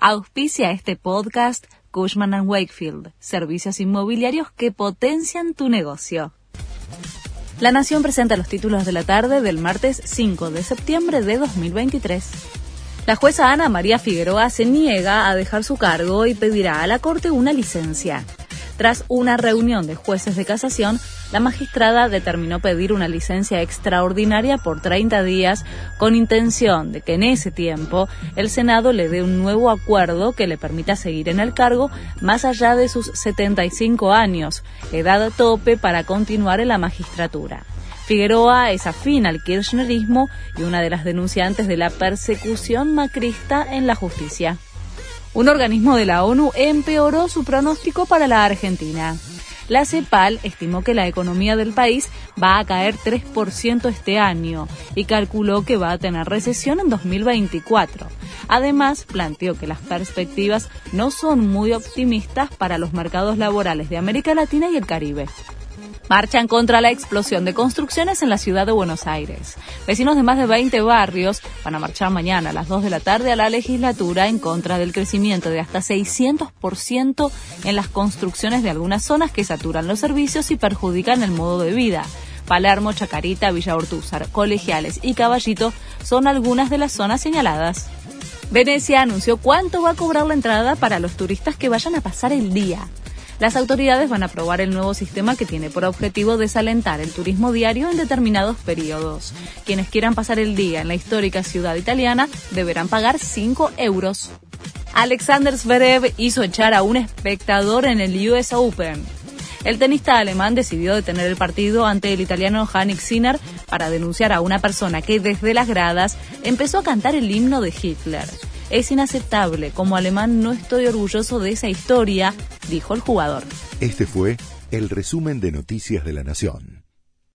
Auspicia este podcast Cushman ⁇ Wakefield, servicios inmobiliarios que potencian tu negocio. La Nación presenta los títulos de la tarde del martes 5 de septiembre de 2023. La jueza Ana María Figueroa se niega a dejar su cargo y pedirá a la Corte una licencia. Tras una reunión de jueces de casación, la magistrada determinó pedir una licencia extraordinaria por 30 días con intención de que en ese tiempo el Senado le dé un nuevo acuerdo que le permita seguir en el cargo más allá de sus 75 años, edad tope para continuar en la magistratura. Figueroa es afín al kirchnerismo y una de las denunciantes de la persecución macrista en la justicia un organismo de la ONU empeoró su pronóstico para la Argentina. La CEPAL estimó que la economía del país va a caer 3% este año y calculó que va a tener recesión en 2024. Además, planteó que las perspectivas no son muy optimistas para los mercados laborales de América Latina y el Caribe marchan contra la explosión de construcciones en la ciudad de Buenos Aires. Vecinos de más de 20 barrios van a marchar mañana a las 2 de la tarde a la legislatura en contra del crecimiento de hasta 600% en las construcciones de algunas zonas que saturan los servicios y perjudican el modo de vida. Palermo, Chacarita, Villa Ortúzar, Colegiales y Caballito son algunas de las zonas señaladas. Venecia anunció cuánto va a cobrar la entrada para los turistas que vayan a pasar el día. Las autoridades van a aprobar el nuevo sistema que tiene por objetivo desalentar el turismo diario en determinados periodos. Quienes quieran pasar el día en la histórica ciudad italiana deberán pagar 5 euros. Alexander Zverev hizo echar a un espectador en el US Open. El tenista alemán decidió detener el partido ante el italiano Hannik Sinner para denunciar a una persona que desde las gradas empezó a cantar el himno de Hitler. Es inaceptable. Como alemán no estoy orgulloso de esa historia, dijo el jugador. Este fue el resumen de Noticias de la Nación.